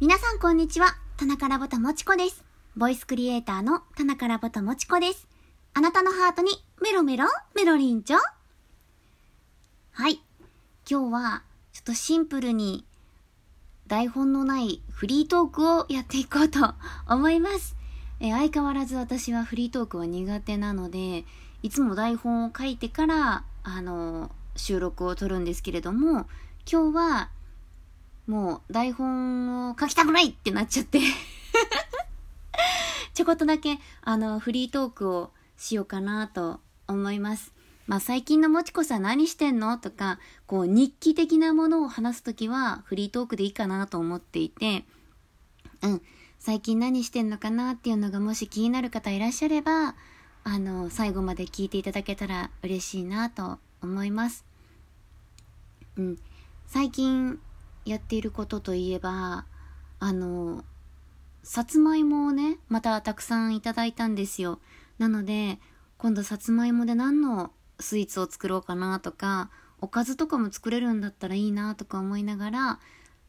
皆さんこんにちは。田中ラボタもちこです。ボイスクリエイターの田中ラボタもちこです。あなたのハートにメロメロメロリンチョはい。今日はちょっとシンプルに台本のないフリートークをやっていこうと思います。え相変わらず私はフリートークは苦手なので、いつも台本を書いてから、あの、収録を撮るんですけれども、今日はもう台本を書きたくないってなっちゃって ちょこっとだけあのフリートークをしようかなと思います。まあ最近のもちこさん何してんのとか、こう日記的なものを話すときはフリートークでいいかなと思っていて、うん、最近何してんのかなっていうのがもし気になる方いらっしゃれば、あの、最後まで聞いていただけたら嬉しいなと思います。うん、最近やっていることといえば、あの、さつまいもをね、またたくさんいただいたんですよ。なので、今度さつまいもで何のスイーツを作ろうかなとか、おかずとかも作れるんだったらいいなとか思いながら、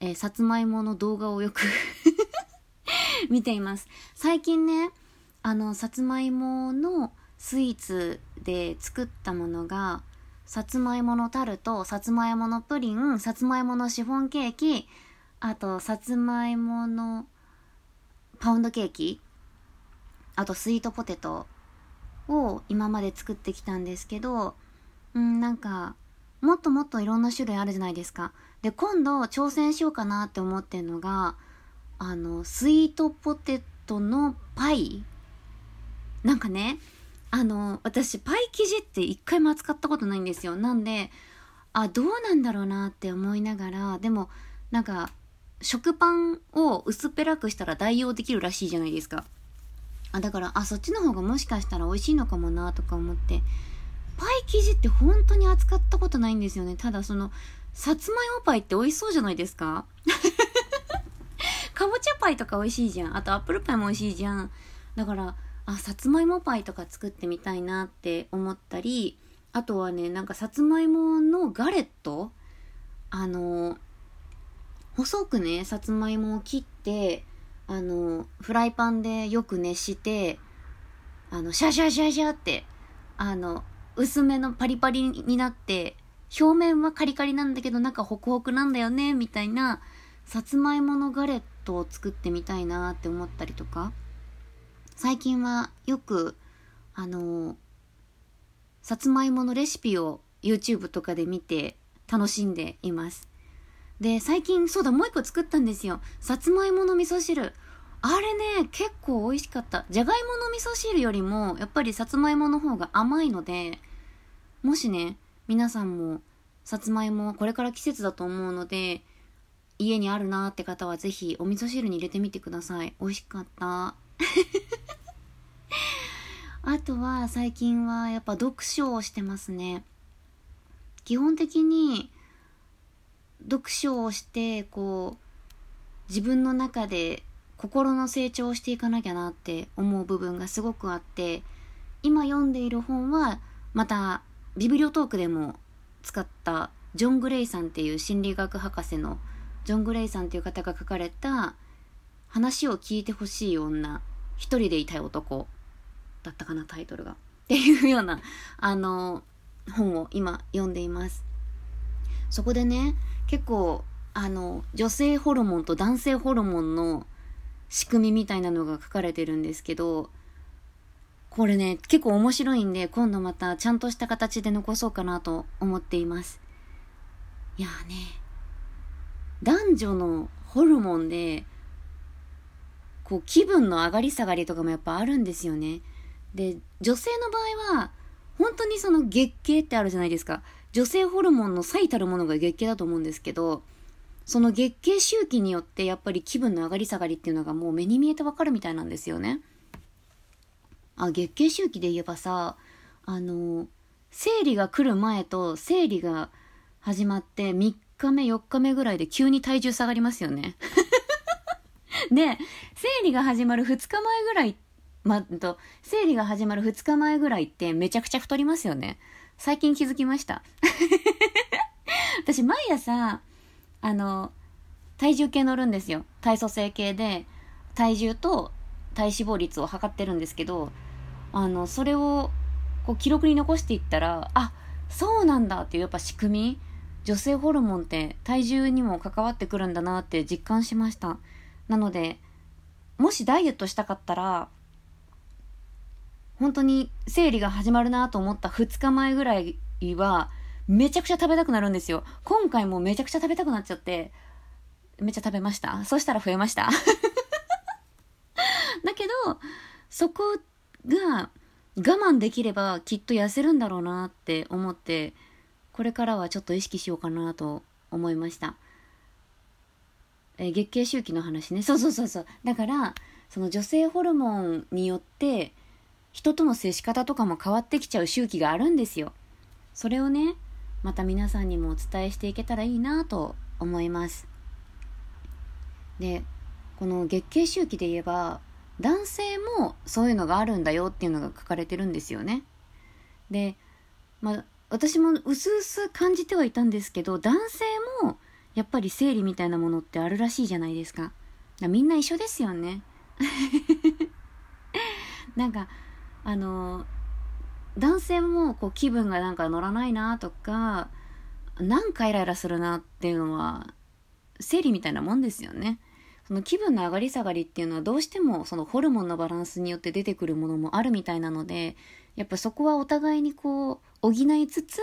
えーさつまいもの動画をよく 見ています。最近ね、あの、さつまいものスイーツで作ったものが、さつまいものタルト、さつまいものプリン、さつまいものシフォンケーキ、あと、さつまいものパウンドケーキ、あとスイートポテトを今まで作ってきたんですけど、うん、なんか、もっともっといろんな種類あるじゃないですか。で、今度挑戦しようかなって思ってるのが、あの、スイートポテトのパイなんかね、あの、私、パイ生地って一回も扱ったことないんですよ。なんで、あ、どうなんだろうなって思いながら、でも、なんか、食パンを薄っぺらくしたら代用できるらしいじゃないですか。あ、だから、あ、そっちの方がもしかしたら美味しいのかもなとか思って、パイ生地って本当に扱ったことないんですよね。ただ、その、さつまいもパイって美味しそうじゃないですか かぼちゃパイとか美味しいじゃん。あとアップルパイも美味しいじゃん。だから、あ、さつまいもパイとか作ってみたいなって思ったり、あとはね、なんかさつまいものガレット？あの、細くね、さつまいもを切って、あの、フライパンでよく熱して、あの、シャシャシャシャって、あの、薄めのパリパリになって、表面はカリカリなんだけど中ホクホクなんだよね、みたいな、さつまいものガレットを作ってみたいなって思ったりとか、最近はよく、あの、さつまいものレシピを YouTube とかで見て楽しんでいます。で、最近、そうだ、もう一個作ったんですよ。さつまいもの味噌汁。あれね、結構美味しかった。じゃがいもの味噌汁よりも、やっぱりさつまいもの方が甘いので、もしね、皆さんも、さつまいも、これから季節だと思うので、家にあるなーって方はぜひお味噌汁に入れてみてください。美味しかった。あとは最近はやっぱ読書をしてますね。基本的に読書をしてこう自分の中で心の成長をしていかなきゃなって思う部分がすごくあって今読んでいる本はまたビブリオトークでも使ったジョン・グレイさんっていう心理学博士のジョン・グレイさんっていう方が書かれた話を聞いてほしい女一人でいたい男だったかなタイトルが。っていうようなあの本を今読んでいます。そこでね結構あの女性ホルモンと男性ホルモンの仕組みみたいなのが書かれてるんですけどこれね結構面白いんで今度またちゃんとした形で残そうかなと思っています。いやーね男女のホルモンでこう気分の上がり下がりとかもやっぱあるんですよね。で女性の場合は本当にその月経ってあるじゃないですか。女性ホルモンの最たるものが月経だと思うんですけどその月経周期によってやっぱり気分の上がり下がりっていうのがもう目に見えてわかるみたいなんですよね。あ月経周期で言えばさあの生理が来る前と生理が始まって3日目4日目ぐらいで急に体重下がりますよね。で生理が始まる2日前ぐらいまあと生理が始まる2日前ぐらいってめちゃくちゃ太りますよね最近気づきました 私毎朝あの体重計乗るんですよ。体組成計で、体重と体脂肪率を測ってるんですけど、あの、それを、こう、記録に残していったら、あ、そうなんだっていうやっぱ仕組み、女性ホルモンって体重にも関わってくるんだなって実感しました。なので、もしダイエットしたかったら、本当に生理が始まるなと思った2日前ぐらいは、めちゃくちゃ食べたくなるんですよ。今回もめちゃくちゃ食べたくなっちゃって、めっちゃ食べました？そしたら増えました？だけど、そこが我慢できればきっと痩せるんだろうなって思って、これからはちょっと意識しようかなと思いました。え月経周期の話ね。そうそうそうそう。だから、その女性ホルモンによって、人との接し方とかも変わってきちゃう周期があるんですよ。それをね、また皆さんにもお伝えしていけたらいいなと思います。で、この月経周期で言えば、男性もそういうのがあるんだよっていうのが書かれてるんですよね。で、まあ、私もうすうす感じてはいたんですけど、男性もやっぱり生理みたいなものってあるらしいじゃないですか。かみんな一緒ですよね。なんか、あの、男性もこう気分がなんか乗らないなとか、なんかイライラするなっていうのは、生理みたいなもんですよね。その気分の上がり下がりっていうのはどうしてもそのホルモンのバランスによって出てくるものもあるみたいなので、やっぱそこはお互いにこう補いつつ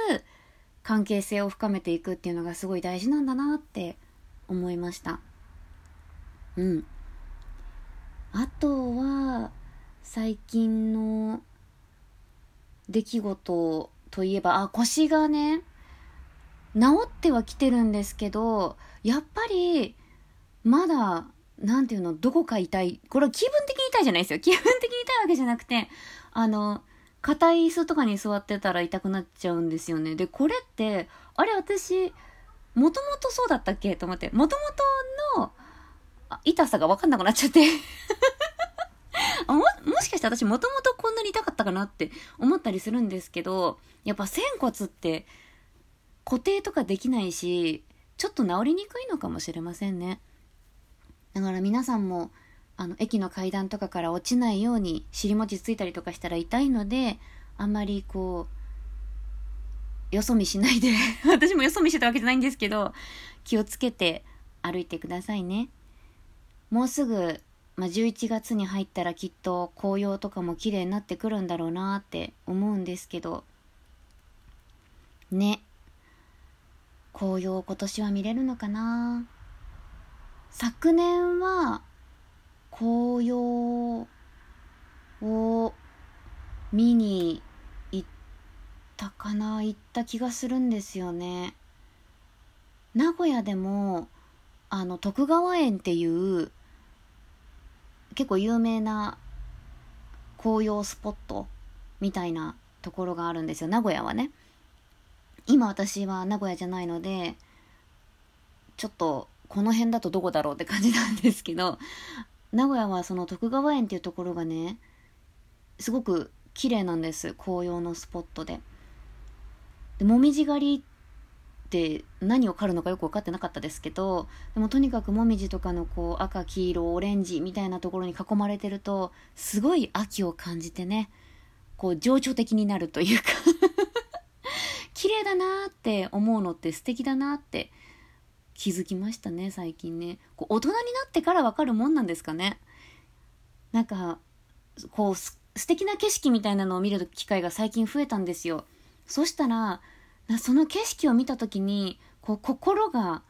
関係性を深めていくっていうのがすごい大事なんだなって思いました。うん。あとは、最近の出来事といえば、あ、腰がね、治ってはきてるんですけど、やっぱり、まだ、なんていうの、どこか痛い。これは気分的に痛いじゃないですよ。気分的に痛いわけじゃなくて、あの、硬い椅子とかに座ってたら痛くなっちゃうんですよね。で、これって、あれ私、もともとそうだったっけ？と思って、もともとの痛さがわかんなくなっちゃっても、もしかして私もともとこんなに痛かったかなって思ったりするんですけど、やっぱ仙骨って固定とかできないし、ちょっと治りにくいのかもしれませんね。だから皆さんも、あの、駅の階段とかから落ちないように尻餅ついたりとかしたら痛いので、あんまりこう、よそ見しないで 私もよそ見してたわけじゃないんですけど、気をつけて歩いてくださいね。もうすぐ、まあ、11月に入ったらきっと紅葉とかも綺麗になってくるんだろうなって思うんですけど、ね。紅葉今年は見れるのかな？昨年は紅葉を見に行ったかな？行った気がするんですよね。名古屋でも、あの、徳川園っていう結構有名な紅葉スポットみたいなところがあるんですよ。名古屋はね。今私は名古屋じゃないので、ちょっとこの辺だとどこだろうって感じなんですけど、名古屋はその徳川園っていうところがねすごく綺麗なんです紅葉のスポットででもみじ狩りって何を狩るのかよく分かってなかったですけどでもとにかくもみじとかのこう赤黄色オレンジみたいなところに囲まれてるとすごい秋を感じてねこう情緒的になるというか 綺麗だなって思うのって素敵だなって気づきましたね最近ね。こう大人になってからわかるもんなんですかね。なんかこう素敵な景色みたいなのを見る機会が最近増えたんですよ。そしたらその景色を見た時にこう心が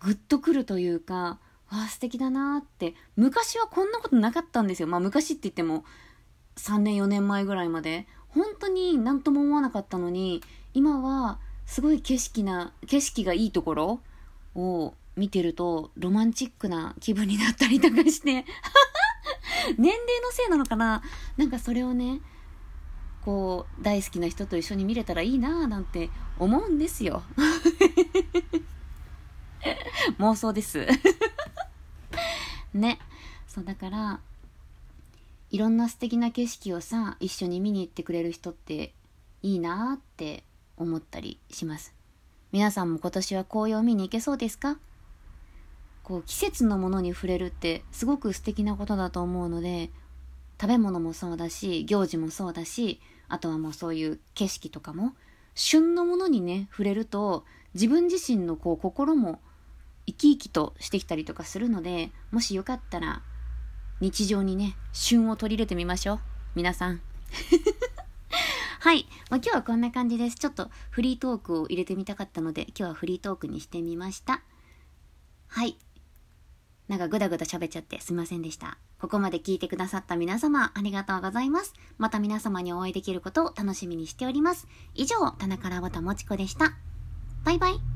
グッとくるというかわあ素敵だなって。昔はこんなことなかったんですよ。まあ昔って言っても3年4年前ぐらいまで。本当に何とも思わなかったのに今はすごい景色な景色がいいところを見てるとロマンチックな気分になったりとかして。年齢のせいなのかな。なんかそれをねこう大好きな人と一緒に見れたらいいなぁなんて思うんですよ。妄想です。ね。そうだからいろんな素敵な景色をさ一緒に見に行ってくれる人っていいなーって思ったりします。皆さんも今年は紅葉を見に行けそうですか？こう季節のものに触れるってすごく素敵なことだと思うので食べ物もそうだし行事もそうだしあとはもうそういう景色とかも旬のものにね触れると自分自身のこう心も生き生きとしてきたりとかするのでもしよかったら日常にね旬を取り入れてみましょう。皆さん。はい、まあ、今日はこんな感じです。ちょっとフリートークを入れてみたかったので今日はフリートークにしてみました。はい。なんかぐだぐだ喋っちゃってすいませんでした。ここまで聞いてくださった皆様ありがとうございます。また皆様にお会いできることを楽しみにしております。以上、田中らぼたもちこでした。バイバイ。